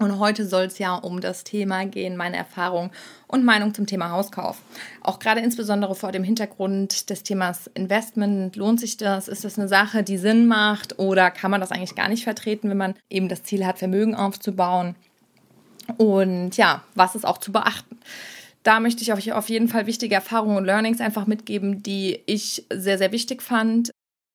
Und heute soll es ja um das Thema gehen, meine Erfahrung und Meinung zum Thema Hauskauf. Auch gerade insbesondere vor dem Hintergrund des Themas Investment, lohnt sich das? Ist das eine Sache, die Sinn macht? Oder kann man das eigentlich gar nicht vertreten, wenn man eben das Ziel hat, Vermögen aufzubauen? Und ja, was ist auch zu beachten? Da möchte ich euch auf jeden Fall wichtige Erfahrungen und Learnings einfach mitgeben, die ich sehr, sehr wichtig fand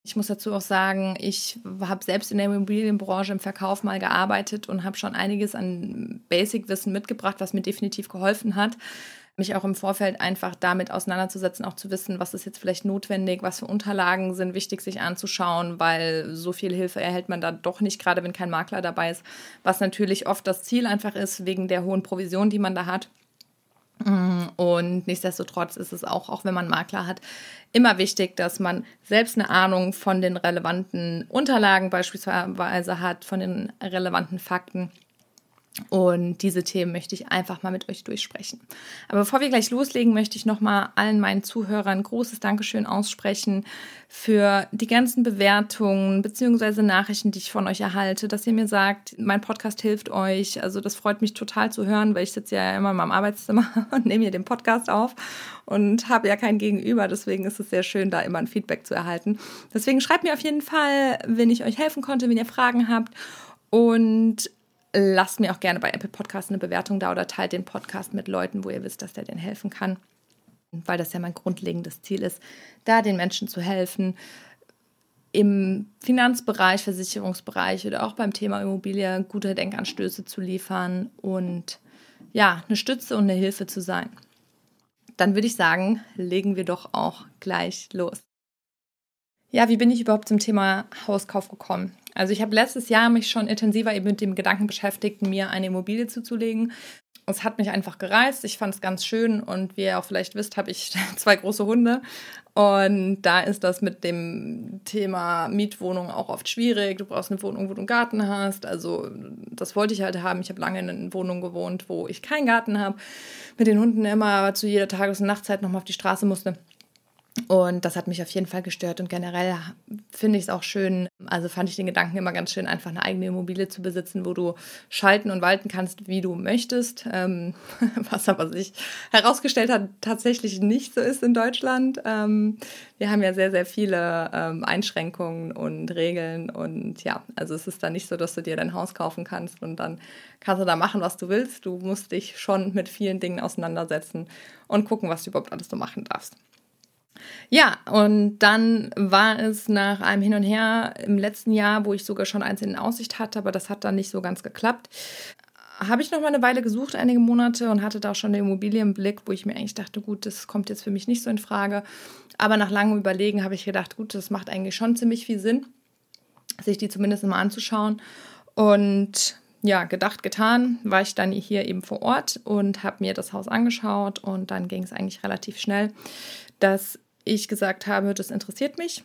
ich muss dazu auch sagen, ich habe selbst in der Immobilienbranche im Verkauf mal gearbeitet und habe schon einiges an Basic-Wissen mitgebracht, was mir definitiv geholfen hat, mich auch im Vorfeld einfach damit auseinanderzusetzen, auch zu wissen, was ist jetzt vielleicht notwendig, was für Unterlagen sind wichtig, sich anzuschauen, weil so viel Hilfe erhält man da doch nicht, gerade wenn kein Makler dabei ist, was natürlich oft das Ziel einfach ist, wegen der hohen Provision, die man da hat. Und nichtsdestotrotz ist es auch, auch wenn man Makler hat, immer wichtig, dass man selbst eine Ahnung von den relevanten Unterlagen beispielsweise hat, von den relevanten Fakten und diese Themen möchte ich einfach mal mit euch durchsprechen. Aber bevor wir gleich loslegen, möchte ich nochmal allen meinen Zuhörern großes Dankeschön aussprechen für die ganzen Bewertungen bzw. Nachrichten, die ich von euch erhalte, dass ihr mir sagt, mein Podcast hilft euch. Also das freut mich total zu hören, weil ich sitze ja immer in meinem Arbeitszimmer und nehme hier den Podcast auf und habe ja kein Gegenüber. Deswegen ist es sehr schön, da immer ein Feedback zu erhalten. Deswegen schreibt mir auf jeden Fall, wenn ich euch helfen konnte, wenn ihr Fragen habt. Und lasst mir auch gerne bei Apple Podcasts eine Bewertung da oder teilt den Podcast mit Leuten, wo ihr wisst, dass der denen helfen kann. Weil das ja mein grundlegendes Ziel ist, da den Menschen zu helfen, im Finanzbereich, Versicherungsbereich oder auch beim Thema Immobilie gute Denkanstöße zu liefern und ja, eine Stütze und eine Hilfe zu sein. Dann würde ich sagen, legen wir doch auch gleich los. Ja, wie bin ich überhaupt zum Thema Hauskauf gekommen? Also ich habe letztes Jahr mich schon intensiver eben mit dem Gedanken beschäftigt, mir eine Immobilie zuzulegen. Es hat mich einfach gereizt. Ich fand es ganz schön und wie ihr auch vielleicht wisst, habe ich zwei große Hunde. Und da ist das mit dem Thema Mietwohnung auch oft schwierig. Du brauchst eine Wohnung, wo du einen Garten hast. Also das wollte ich halt haben. Ich habe lange in einer Wohnung gewohnt, wo ich keinen Garten habe. Mit den Hunden immer zu jeder Tages- und Nachtzeit nochmal auf die Straße musste. Und das hat mich auf jeden Fall gestört. Und generell finde ich es auch schön, also fand ich den Gedanken immer ganz schön, einfach eine eigene Immobilie zu besitzen, wo du schalten und walten kannst, wie du möchtest. Ähm, was aber sich herausgestellt hat, tatsächlich nicht so ist in Deutschland. Ähm, wir haben ja sehr, sehr viele ähm, Einschränkungen und Regeln. Und ja, also es ist da nicht so, dass du dir dein Haus kaufen kannst und dann kannst du da machen, was du willst. Du musst dich schon mit vielen Dingen auseinandersetzen und gucken, was du überhaupt alles so machen darfst. Ja, und dann war es nach einem Hin und Her im letzten Jahr, wo ich sogar schon eins in Aussicht hatte, aber das hat dann nicht so ganz geklappt. Habe ich noch mal eine Weile gesucht, einige Monate, und hatte da auch schon eine Immobilie im Blick, wo ich mir eigentlich dachte, gut, das kommt jetzt für mich nicht so in Frage. Aber nach langem Überlegen habe ich gedacht, gut, das macht eigentlich schon ziemlich viel Sinn, sich die zumindest mal anzuschauen. Und ja, gedacht, getan, war ich dann hier eben vor Ort und habe mir das Haus angeschaut und dann ging es eigentlich relativ schnell, dass ich gesagt habe, das interessiert mich.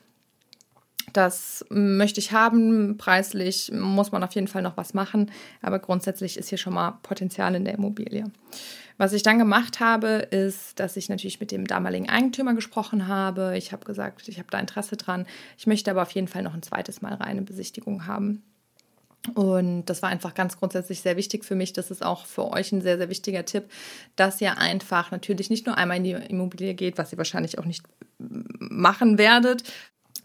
Das möchte ich haben. Preislich muss man auf jeden Fall noch was machen. Aber grundsätzlich ist hier schon mal Potenzial in der Immobilie. Was ich dann gemacht habe, ist, dass ich natürlich mit dem damaligen Eigentümer gesprochen habe. Ich habe gesagt, ich habe da Interesse dran. Ich möchte aber auf jeden Fall noch ein zweites Mal reine Besichtigung haben. Und das war einfach ganz grundsätzlich sehr wichtig für mich. Das ist auch für euch ein sehr, sehr wichtiger Tipp, dass ihr einfach natürlich nicht nur einmal in die Immobilie geht, was ihr wahrscheinlich auch nicht machen werdet,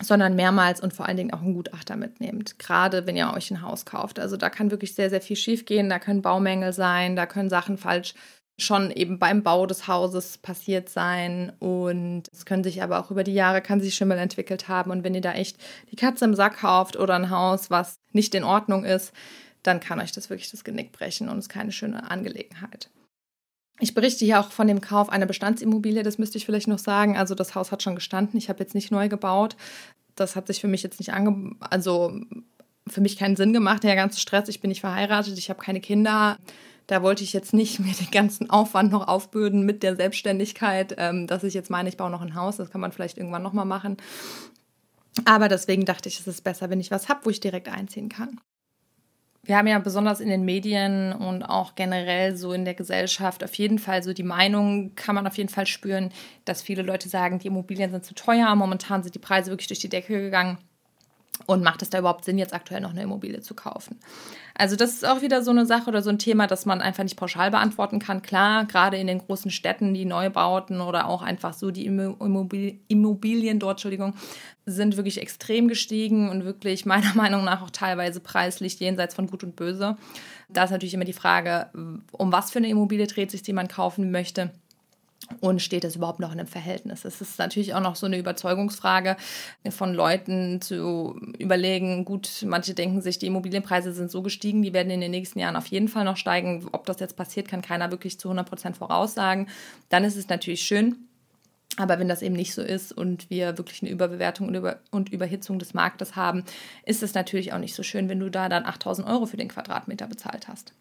sondern mehrmals und vor allen Dingen auch einen Gutachter mitnehmt. Gerade wenn ihr euch ein Haus kauft. Also da kann wirklich sehr, sehr viel schiefgehen. Da können Baumängel sein, da können Sachen falsch schon eben beim Bau des Hauses passiert sein und es können sich aber auch über die Jahre kann sich Schimmel entwickelt haben und wenn ihr da echt die Katze im Sack kauft oder ein Haus, was nicht in Ordnung ist, dann kann euch das wirklich das Genick brechen und ist keine schöne Angelegenheit. Ich berichte hier auch von dem Kauf einer Bestandsimmobilie, das müsste ich vielleicht noch sagen. Also das Haus hat schon gestanden, ich habe jetzt nicht neu gebaut. Das hat sich für mich jetzt nicht ange also für mich keinen Sinn gemacht, der ganze Stress. Ich bin nicht verheiratet, ich habe keine Kinder. Da wollte ich jetzt nicht mir den ganzen Aufwand noch aufbürden mit der Selbstständigkeit, ähm, dass ich jetzt meine, ich baue noch ein Haus. Das kann man vielleicht irgendwann nochmal machen. Aber deswegen dachte ich, es ist besser, wenn ich was habe, wo ich direkt einziehen kann. Wir haben ja besonders in den Medien und auch generell so in der Gesellschaft auf jeden Fall so die Meinung, kann man auf jeden Fall spüren, dass viele Leute sagen, die Immobilien sind zu teuer. Momentan sind die Preise wirklich durch die Decke gegangen. Und macht es da überhaupt Sinn, jetzt aktuell noch eine Immobilie zu kaufen? Also das ist auch wieder so eine Sache oder so ein Thema, das man einfach nicht pauschal beantworten kann. Klar, gerade in den großen Städten, die Neubauten oder auch einfach so die Immobilien dort, Entschuldigung, sind wirklich extrem gestiegen und wirklich meiner Meinung nach auch teilweise preislich jenseits von Gut und Böse. Da ist natürlich immer die Frage, um was für eine Immobilie dreht sich, die man kaufen möchte und steht das überhaupt noch in einem Verhältnis? Es ist natürlich auch noch so eine Überzeugungsfrage von Leuten zu überlegen, gut, manche denken sich, die Immobilienpreise sind so gestiegen, die werden in den nächsten Jahren auf jeden Fall noch steigen. Ob das jetzt passiert, kann keiner wirklich zu 100 Prozent voraussagen. Dann ist es natürlich schön, aber wenn das eben nicht so ist und wir wirklich eine Überbewertung und, Über und Überhitzung des Marktes haben, ist es natürlich auch nicht so schön, wenn du da dann 8000 Euro für den Quadratmeter bezahlt hast.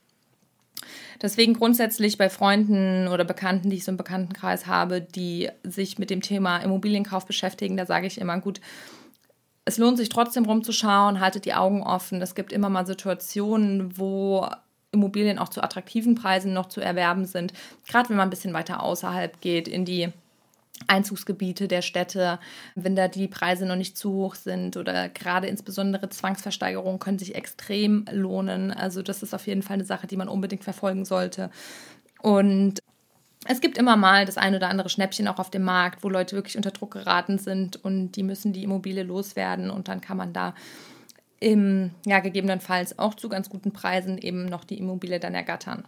Deswegen grundsätzlich bei Freunden oder Bekannten, die ich so im Bekanntenkreis habe, die sich mit dem Thema Immobilienkauf beschäftigen, da sage ich immer, gut, es lohnt sich trotzdem rumzuschauen, haltet die Augen offen. Es gibt immer mal Situationen, wo Immobilien auch zu attraktiven Preisen noch zu erwerben sind. Gerade wenn man ein bisschen weiter außerhalb geht, in die Einzugsgebiete der Städte, wenn da die Preise noch nicht zu hoch sind oder gerade insbesondere Zwangsversteigerungen können sich extrem lohnen. Also das ist auf jeden Fall eine Sache, die man unbedingt verfolgen sollte. Und es gibt immer mal das ein oder andere Schnäppchen auch auf dem Markt, wo Leute wirklich unter Druck geraten sind und die müssen die Immobilie loswerden und dann kann man da im, ja, gegebenenfalls auch zu ganz guten Preisen eben noch die Immobilie dann ergattern.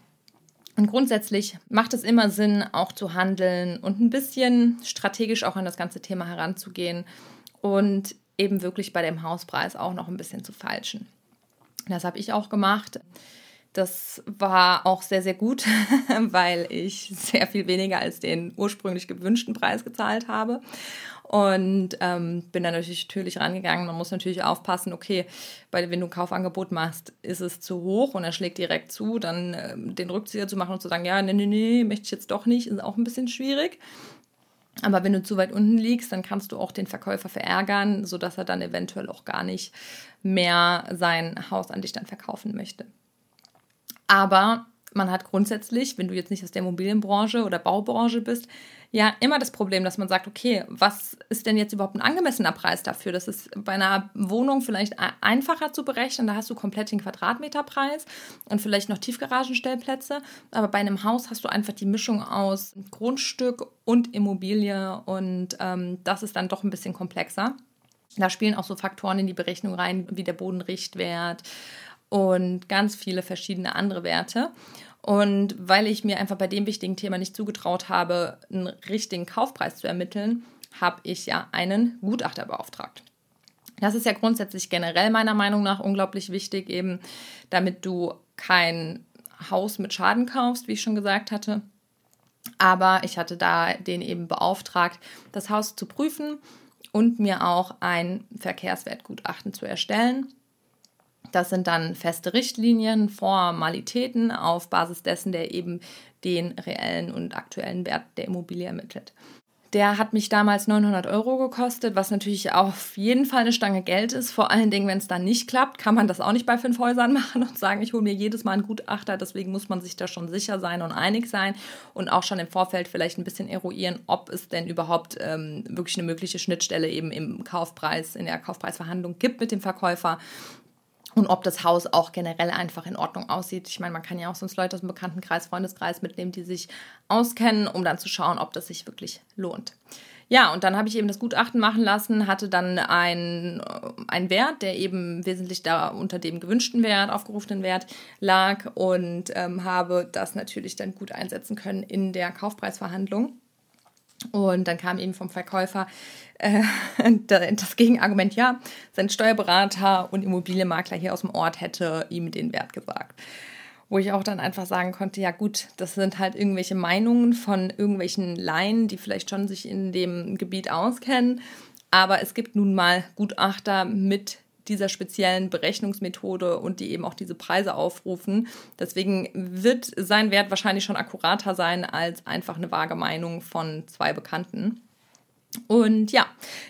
Und grundsätzlich macht es immer Sinn, auch zu handeln und ein bisschen strategisch auch an das ganze Thema heranzugehen und eben wirklich bei dem Hauspreis auch noch ein bisschen zu falschen. Das habe ich auch gemacht. Das war auch sehr, sehr gut, weil ich sehr viel weniger als den ursprünglich gewünschten Preis gezahlt habe. Und ähm, bin dann natürlich, natürlich rangegangen. Man muss natürlich aufpassen, okay, weil wenn du ein Kaufangebot machst, ist es zu hoch und er schlägt direkt zu, dann ähm, den Rückzieher zu machen und zu sagen, ja, nee, nee, nee, möchte ich jetzt doch nicht, ist auch ein bisschen schwierig. Aber wenn du zu weit unten liegst, dann kannst du auch den Verkäufer verärgern, sodass er dann eventuell auch gar nicht mehr sein Haus an dich dann verkaufen möchte. Aber man hat grundsätzlich, wenn du jetzt nicht aus der Immobilienbranche oder Baubranche bist, ja immer das Problem, dass man sagt, okay, was ist denn jetzt überhaupt ein angemessener Preis dafür? Das ist bei einer Wohnung vielleicht einfacher zu berechnen, da hast du komplett den Quadratmeterpreis und vielleicht noch Tiefgaragenstellplätze, aber bei einem Haus hast du einfach die Mischung aus Grundstück und Immobilie und ähm, das ist dann doch ein bisschen komplexer. Da spielen auch so Faktoren in die Berechnung rein, wie der Bodenrichtwert und ganz viele verschiedene andere Werte. Und weil ich mir einfach bei dem wichtigen Thema nicht zugetraut habe, einen richtigen Kaufpreis zu ermitteln, habe ich ja einen Gutachter beauftragt. Das ist ja grundsätzlich generell meiner Meinung nach unglaublich wichtig, eben damit du kein Haus mit Schaden kaufst, wie ich schon gesagt hatte. Aber ich hatte da den eben beauftragt, das Haus zu prüfen und mir auch ein Verkehrswertgutachten zu erstellen. Das sind dann feste Richtlinien, Formalitäten, auf Basis dessen der eben den reellen und aktuellen Wert der Immobilie ermittelt. Der hat mich damals 900 Euro gekostet, was natürlich auf jeden Fall eine Stange Geld ist. Vor allen Dingen, wenn es dann nicht klappt, kann man das auch nicht bei fünf Häusern machen und sagen, ich hole mir jedes Mal einen Gutachter. Deswegen muss man sich da schon sicher sein und einig sein und auch schon im Vorfeld vielleicht ein bisschen eruieren, ob es denn überhaupt ähm, wirklich eine mögliche Schnittstelle eben im Kaufpreis, in der Kaufpreisverhandlung gibt mit dem Verkäufer und ob das Haus auch generell einfach in Ordnung aussieht. Ich meine, man kann ja auch sonst Leute aus dem Bekanntenkreis, Freundeskreis mitnehmen, die sich auskennen, um dann zu schauen, ob das sich wirklich lohnt. Ja, und dann habe ich eben das Gutachten machen lassen, hatte dann einen Wert, der eben wesentlich da unter dem gewünschten Wert, aufgerufenen Wert lag und ähm, habe das natürlich dann gut einsetzen können in der Kaufpreisverhandlung. Und dann kam eben vom Verkäufer äh, das Gegenargument, ja, sein Steuerberater und Immobilienmakler hier aus dem Ort hätte ihm den Wert gesagt. Wo ich auch dann einfach sagen konnte, ja gut, das sind halt irgendwelche Meinungen von irgendwelchen Laien, die vielleicht schon sich in dem Gebiet auskennen. Aber es gibt nun mal Gutachter mit dieser speziellen Berechnungsmethode und die eben auch diese Preise aufrufen. Deswegen wird sein Wert wahrscheinlich schon akkurater sein als einfach eine vage Meinung von zwei Bekannten. Und ja,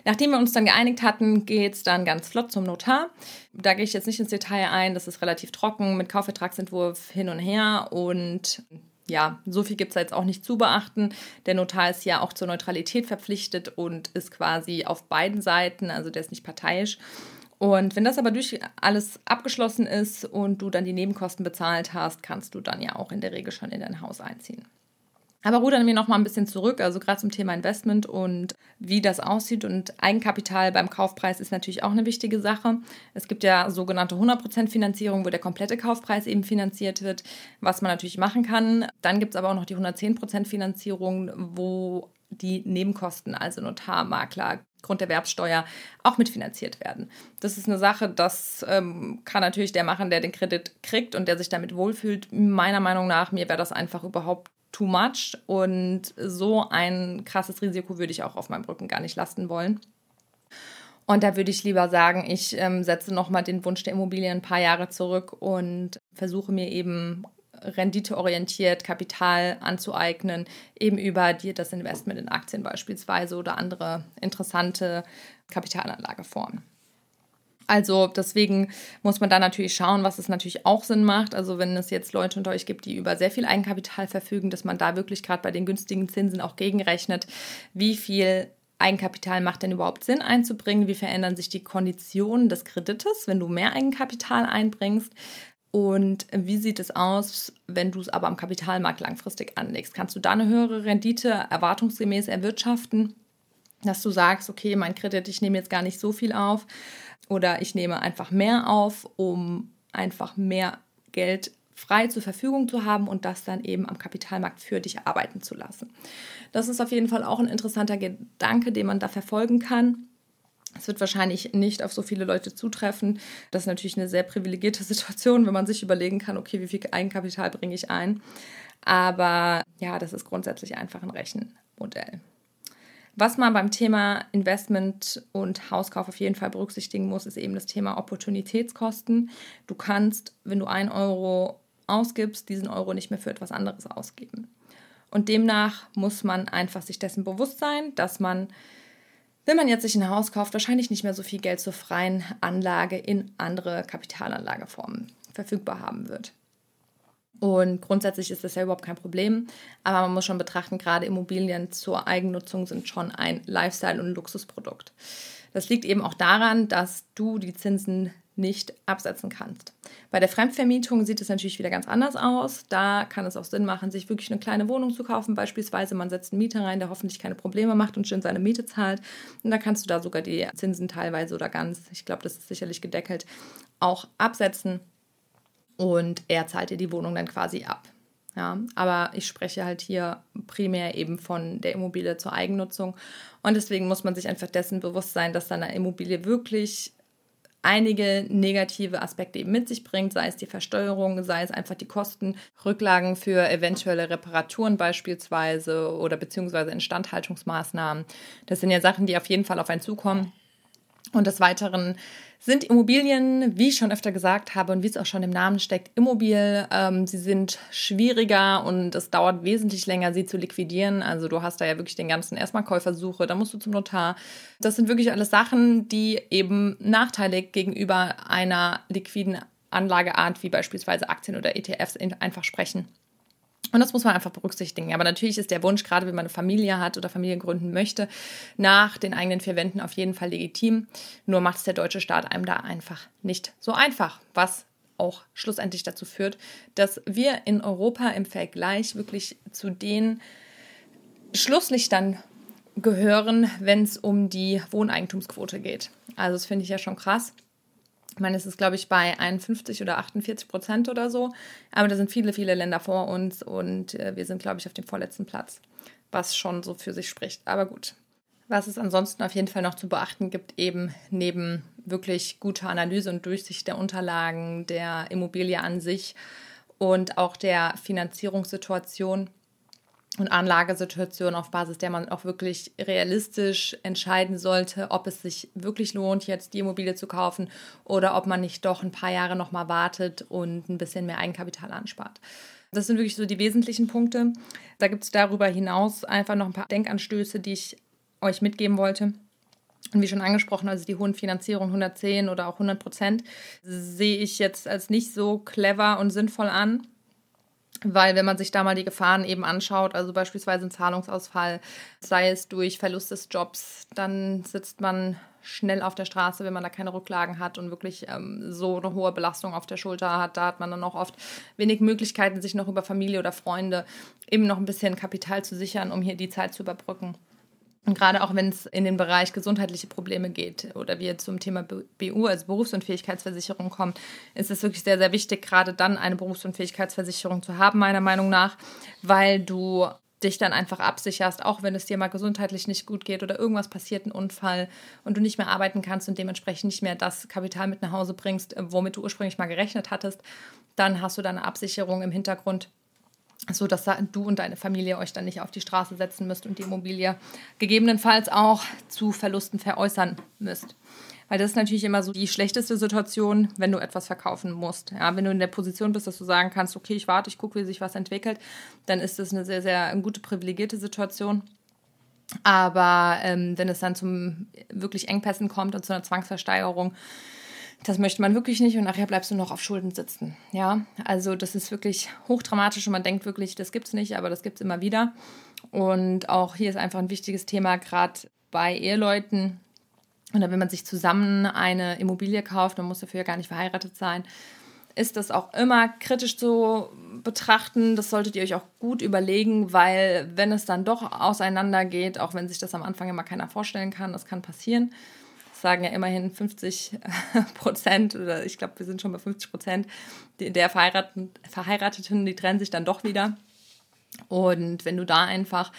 nachdem wir uns dann geeinigt hatten, geht es dann ganz flott zum Notar. Da gehe ich jetzt nicht ins Detail ein, das ist relativ trocken mit Kaufvertragsentwurf hin und her und ja, so viel gibt es jetzt auch nicht zu beachten. Der Notar ist ja auch zur Neutralität verpflichtet und ist quasi auf beiden Seiten, also der ist nicht parteiisch. Und wenn das aber durch alles abgeschlossen ist und du dann die Nebenkosten bezahlt hast, kannst du dann ja auch in der Regel schon in dein Haus einziehen. Aber rudern wir noch mal ein bisschen zurück, also gerade zum Thema Investment und wie das aussieht. Und Eigenkapital beim Kaufpreis ist natürlich auch eine wichtige Sache. Es gibt ja sogenannte 100% Finanzierung, wo der komplette Kaufpreis eben finanziert wird, was man natürlich machen kann. Dann gibt es aber auch noch die 110% Finanzierung, wo die Nebenkosten, also Notar, Makler, Grunderwerbsteuer auch mitfinanziert werden. Das ist eine Sache, das ähm, kann natürlich der machen, der den Kredit kriegt und der sich damit wohlfühlt. Meiner Meinung nach, mir wäre das einfach überhaupt too much und so ein krasses Risiko würde ich auch auf meinem Rücken gar nicht lasten wollen. Und da würde ich lieber sagen, ich ähm, setze nochmal den Wunsch der Immobilie ein paar Jahre zurück und versuche mir eben renditeorientiert Kapital anzueignen, eben über die, das Investment in Aktien beispielsweise oder andere interessante Kapitalanlageformen. Also deswegen muss man da natürlich schauen, was es natürlich auch Sinn macht. Also wenn es jetzt Leute unter euch gibt, die über sehr viel Eigenkapital verfügen, dass man da wirklich gerade bei den günstigen Zinsen auch gegenrechnet, wie viel Eigenkapital macht denn überhaupt Sinn einzubringen? Wie verändern sich die Konditionen des Kredites, wenn du mehr Eigenkapital einbringst? Und wie sieht es aus, wenn du es aber am Kapitalmarkt langfristig anlegst? Kannst du da eine höhere Rendite erwartungsgemäß erwirtschaften, dass du sagst, okay, mein Kredit, ich nehme jetzt gar nicht so viel auf, oder ich nehme einfach mehr auf, um einfach mehr Geld frei zur Verfügung zu haben und das dann eben am Kapitalmarkt für dich arbeiten zu lassen. Das ist auf jeden Fall auch ein interessanter Gedanke, den man da verfolgen kann. Es wird wahrscheinlich nicht auf so viele Leute zutreffen. Das ist natürlich eine sehr privilegierte Situation, wenn man sich überlegen kann, okay, wie viel Eigenkapital bringe ich ein. Aber ja, das ist grundsätzlich einfach ein Rechenmodell. Was man beim Thema Investment und Hauskauf auf jeden Fall berücksichtigen muss, ist eben das Thema Opportunitätskosten. Du kannst, wenn du einen Euro ausgibst, diesen Euro nicht mehr für etwas anderes ausgeben. Und demnach muss man einfach sich dessen bewusst sein, dass man, wenn man jetzt sich ein Haus kauft, wahrscheinlich nicht mehr so viel Geld zur freien Anlage in andere Kapitalanlageformen verfügbar haben wird. Und grundsätzlich ist das ja überhaupt kein Problem. Aber man muss schon betrachten, gerade Immobilien zur Eigennutzung sind schon ein Lifestyle- und Luxusprodukt. Das liegt eben auch daran, dass du die Zinsen nicht absetzen kannst. Bei der Fremdvermietung sieht es natürlich wieder ganz anders aus. Da kann es auch Sinn machen, sich wirklich eine kleine Wohnung zu kaufen. Beispielsweise, man setzt einen Mieter rein, der hoffentlich keine Probleme macht und schön seine Miete zahlt. Und da kannst du da sogar die Zinsen teilweise oder ganz, ich glaube, das ist sicherlich gedeckelt, auch absetzen und er zahlt dir die Wohnung dann quasi ab. Ja, aber ich spreche halt hier primär eben von der Immobilie zur Eigennutzung und deswegen muss man sich einfach dessen bewusst sein, dass dann eine Immobilie wirklich einige negative Aspekte eben mit sich bringt, sei es die Versteuerung, sei es einfach die Kosten, Rücklagen für eventuelle Reparaturen beispielsweise oder beziehungsweise Instandhaltungsmaßnahmen. Das sind ja Sachen, die auf jeden Fall auf einen zukommen. Und des Weiteren sind Immobilien, wie ich schon öfter gesagt habe und wie es auch schon im Namen steckt, immobil. Ähm, sie sind schwieriger und es dauert wesentlich länger, sie zu liquidieren. Also du hast da ja wirklich den ganzen erstmal Käufersuche, da musst du zum Notar. Das sind wirklich alles Sachen, die eben nachteilig gegenüber einer liquiden Anlageart wie beispielsweise Aktien oder ETFs einfach sprechen. Und das muss man einfach berücksichtigen. Aber natürlich ist der Wunsch, gerade wenn man eine Familie hat oder Familie gründen möchte, nach den eigenen vier Wänden auf jeden Fall legitim. Nur macht es der deutsche Staat einem da einfach nicht so einfach, was auch schlussendlich dazu führt, dass wir in Europa im Vergleich wirklich zu den Schlusslichtern gehören, wenn es um die Wohneigentumsquote geht. Also das finde ich ja schon krass. Ich meine, es ist, glaube ich, bei 51 oder 48 Prozent oder so. Aber da sind viele, viele Länder vor uns und äh, wir sind, glaube ich, auf dem vorletzten Platz, was schon so für sich spricht. Aber gut. Was es ansonsten auf jeden Fall noch zu beachten gibt, eben neben wirklich guter Analyse und Durchsicht der Unterlagen, der Immobilie an sich und auch der Finanzierungssituation, und Anlagesituation, auf Basis der man auch wirklich realistisch entscheiden sollte, ob es sich wirklich lohnt, jetzt die Immobilie zu kaufen oder ob man nicht doch ein paar Jahre nochmal wartet und ein bisschen mehr Eigenkapital anspart. Das sind wirklich so die wesentlichen Punkte. Da gibt es darüber hinaus einfach noch ein paar Denkanstöße, die ich euch mitgeben wollte. Und wie schon angesprochen, also die hohen Finanzierungen 110 oder auch 100 Prozent sehe ich jetzt als nicht so clever und sinnvoll an. Weil wenn man sich da mal die Gefahren eben anschaut, also beispielsweise ein Zahlungsausfall, sei es durch Verlust des Jobs, dann sitzt man schnell auf der Straße, wenn man da keine Rücklagen hat und wirklich ähm, so eine hohe Belastung auf der Schulter hat. Da hat man dann auch oft wenig Möglichkeiten, sich noch über Familie oder Freunde eben noch ein bisschen Kapital zu sichern, um hier die Zeit zu überbrücken. Und gerade auch wenn es in den Bereich gesundheitliche Probleme geht oder wir zum Thema BU, also Berufsunfähigkeitsversicherung kommen, ist es wirklich sehr, sehr wichtig, gerade dann eine Berufsunfähigkeitsversicherung zu haben, meiner Meinung nach, weil du dich dann einfach absicherst, auch wenn es dir mal gesundheitlich nicht gut geht oder irgendwas passiert, ein Unfall und du nicht mehr arbeiten kannst und dementsprechend nicht mehr das Kapital mit nach Hause bringst, womit du ursprünglich mal gerechnet hattest, dann hast du da eine Absicherung im Hintergrund, so dass du und deine Familie euch dann nicht auf die Straße setzen müsst und die Immobilie gegebenenfalls auch zu Verlusten veräußern müsst. Weil das ist natürlich immer so die schlechteste Situation, wenn du etwas verkaufen musst. Ja, wenn du in der Position bist, dass du sagen kannst, okay, ich warte, ich gucke, wie sich was entwickelt, dann ist das eine sehr, sehr gute, privilegierte Situation. Aber ähm, wenn es dann zum wirklich Engpässen kommt und zu einer Zwangsversteigerung, das möchte man wirklich nicht und nachher bleibst du noch auf Schulden sitzen. Ja, also das ist wirklich hochdramatisch und man denkt wirklich, das gibt es nicht, aber das gibt es immer wieder. Und auch hier ist einfach ein wichtiges Thema, gerade bei Eheleuten oder wenn man sich zusammen eine Immobilie kauft, man muss dafür ja gar nicht verheiratet sein, ist das auch immer kritisch zu betrachten. Das solltet ihr euch auch gut überlegen, weil wenn es dann doch auseinandergeht, auch wenn sich das am Anfang immer keiner vorstellen kann, das kann passieren, sagen ja immerhin 50 Prozent oder ich glaube, wir sind schon bei 50 Prozent der Verheirateten, Verheirateten, die trennen sich dann doch wieder. Und wenn du da einfach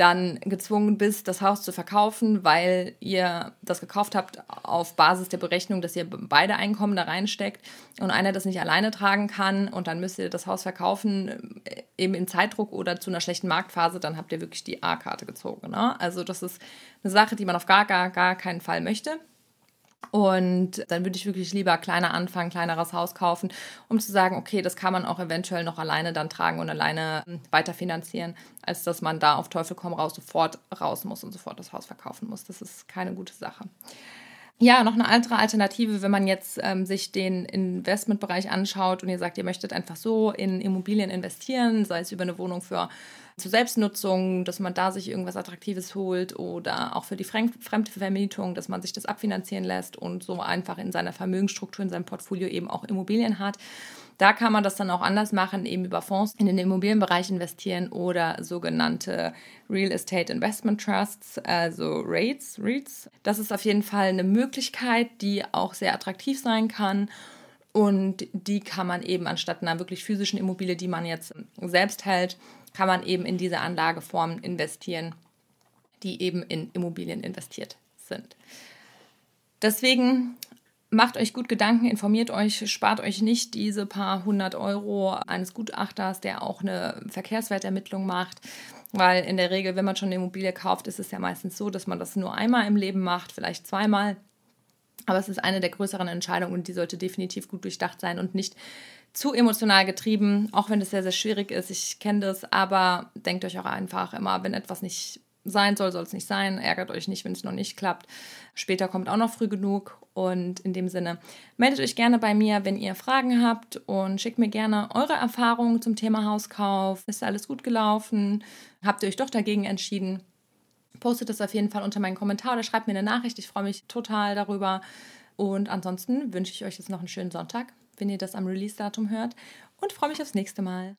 dann gezwungen bist, das Haus zu verkaufen, weil ihr das gekauft habt auf Basis der Berechnung, dass ihr beide Einkommen da reinsteckt und einer das nicht alleine tragen kann und dann müsst ihr das Haus verkaufen, äh, eben im Zeitdruck oder zu einer schlechten Marktphase, dann habt ihr wirklich die A-Karte gezogen. Ne? Also das ist eine Sache, die man auf gar, gar, gar keinen Fall möchte. Und dann würde ich wirklich lieber kleiner anfangen, kleineres Haus kaufen, um zu sagen, okay, das kann man auch eventuell noch alleine dann tragen und alleine hm, weiterfinanzieren, als dass man da auf Teufel komm raus sofort raus muss und sofort das Haus verkaufen muss. Das ist keine gute Sache. Ja, noch eine andere Alternative, wenn man jetzt ähm, sich den Investmentbereich anschaut und ihr sagt, ihr möchtet einfach so in Immobilien investieren, sei es über eine Wohnung für zur Selbstnutzung, dass man da sich irgendwas Attraktives holt oder auch für die fremde Vermietung, dass man sich das abfinanzieren lässt und so einfach in seiner Vermögensstruktur, in seinem Portfolio eben auch Immobilien hat. Da kann man das dann auch anders machen, eben über Fonds in den Immobilienbereich investieren oder sogenannte Real Estate Investment Trusts, also REITs. REITs. Das ist auf jeden Fall eine Möglichkeit, die auch sehr attraktiv sein kann. Und die kann man eben anstatt einer wirklich physischen Immobilie, die man jetzt selbst hält, kann man eben in diese Anlageformen investieren, die eben in Immobilien investiert sind. Deswegen macht euch gut Gedanken, informiert euch, spart euch nicht diese paar hundert Euro eines Gutachters, der auch eine Verkehrswertermittlung macht. Weil in der Regel, wenn man schon eine Immobilie kauft, ist es ja meistens so, dass man das nur einmal im Leben macht, vielleicht zweimal. Aber es ist eine der größeren Entscheidungen und die sollte definitiv gut durchdacht sein und nicht zu emotional getrieben, auch wenn es sehr, sehr schwierig ist. Ich kenne das, aber denkt euch auch einfach immer, wenn etwas nicht sein soll, soll es nicht sein. Ärgert euch nicht, wenn es noch nicht klappt. Später kommt auch noch früh genug. Und in dem Sinne, meldet euch gerne bei mir, wenn ihr Fragen habt und schickt mir gerne eure Erfahrungen zum Thema Hauskauf. Ist alles gut gelaufen? Habt ihr euch doch dagegen entschieden? Postet das auf jeden Fall unter meinen Kommentar oder schreibt mir eine Nachricht. Ich freue mich total darüber. Und ansonsten wünsche ich euch jetzt noch einen schönen Sonntag wenn ihr das am Release-Datum hört und freue mich aufs nächste Mal.